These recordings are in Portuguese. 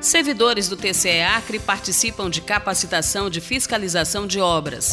Servidores do TCE Acre participam de capacitação de fiscalização de obras.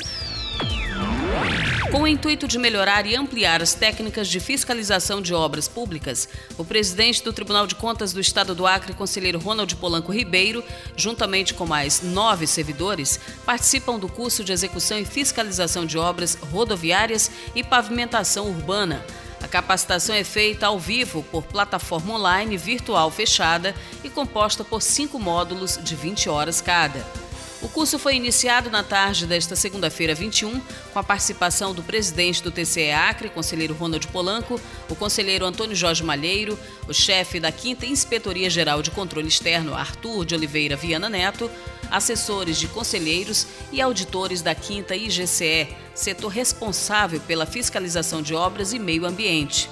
Com o intuito de melhorar e ampliar as técnicas de fiscalização de obras públicas, o presidente do Tribunal de Contas do Estado do Acre, conselheiro Ronald Polanco Ribeiro, juntamente com mais nove servidores, participam do curso de execução e fiscalização de obras rodoviárias e pavimentação urbana a capacitação é feita ao vivo por plataforma online virtual fechada e composta por cinco módulos de 20 horas cada. O curso foi iniciado na tarde desta segunda-feira 21, com a participação do presidente do TCE Acre, conselheiro Ronald Polanco, o conselheiro Antônio Jorge Malheiro, o chefe da 5 Inspetoria Geral de Controle Externo, Arthur de Oliveira Viana Neto, assessores de conselheiros e auditores da 5 IGCE, setor responsável pela fiscalização de obras e meio ambiente.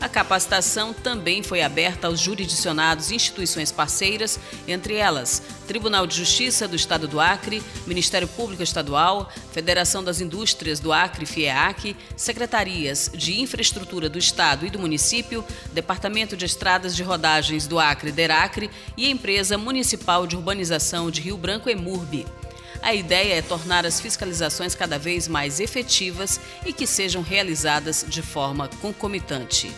A capacitação também foi aberta aos jurisdicionados e instituições parceiras, entre elas Tribunal de Justiça do Estado do Acre, Ministério Público Estadual, Federação das Indústrias do Acre, FIEAC, Secretarias de Infraestrutura do Estado e do Município, Departamento de Estradas de Rodagens do Acre, DERACRE e Empresa Municipal de Urbanização de Rio Branco, EMURB. A ideia é tornar as fiscalizações cada vez mais efetivas e que sejam realizadas de forma concomitante.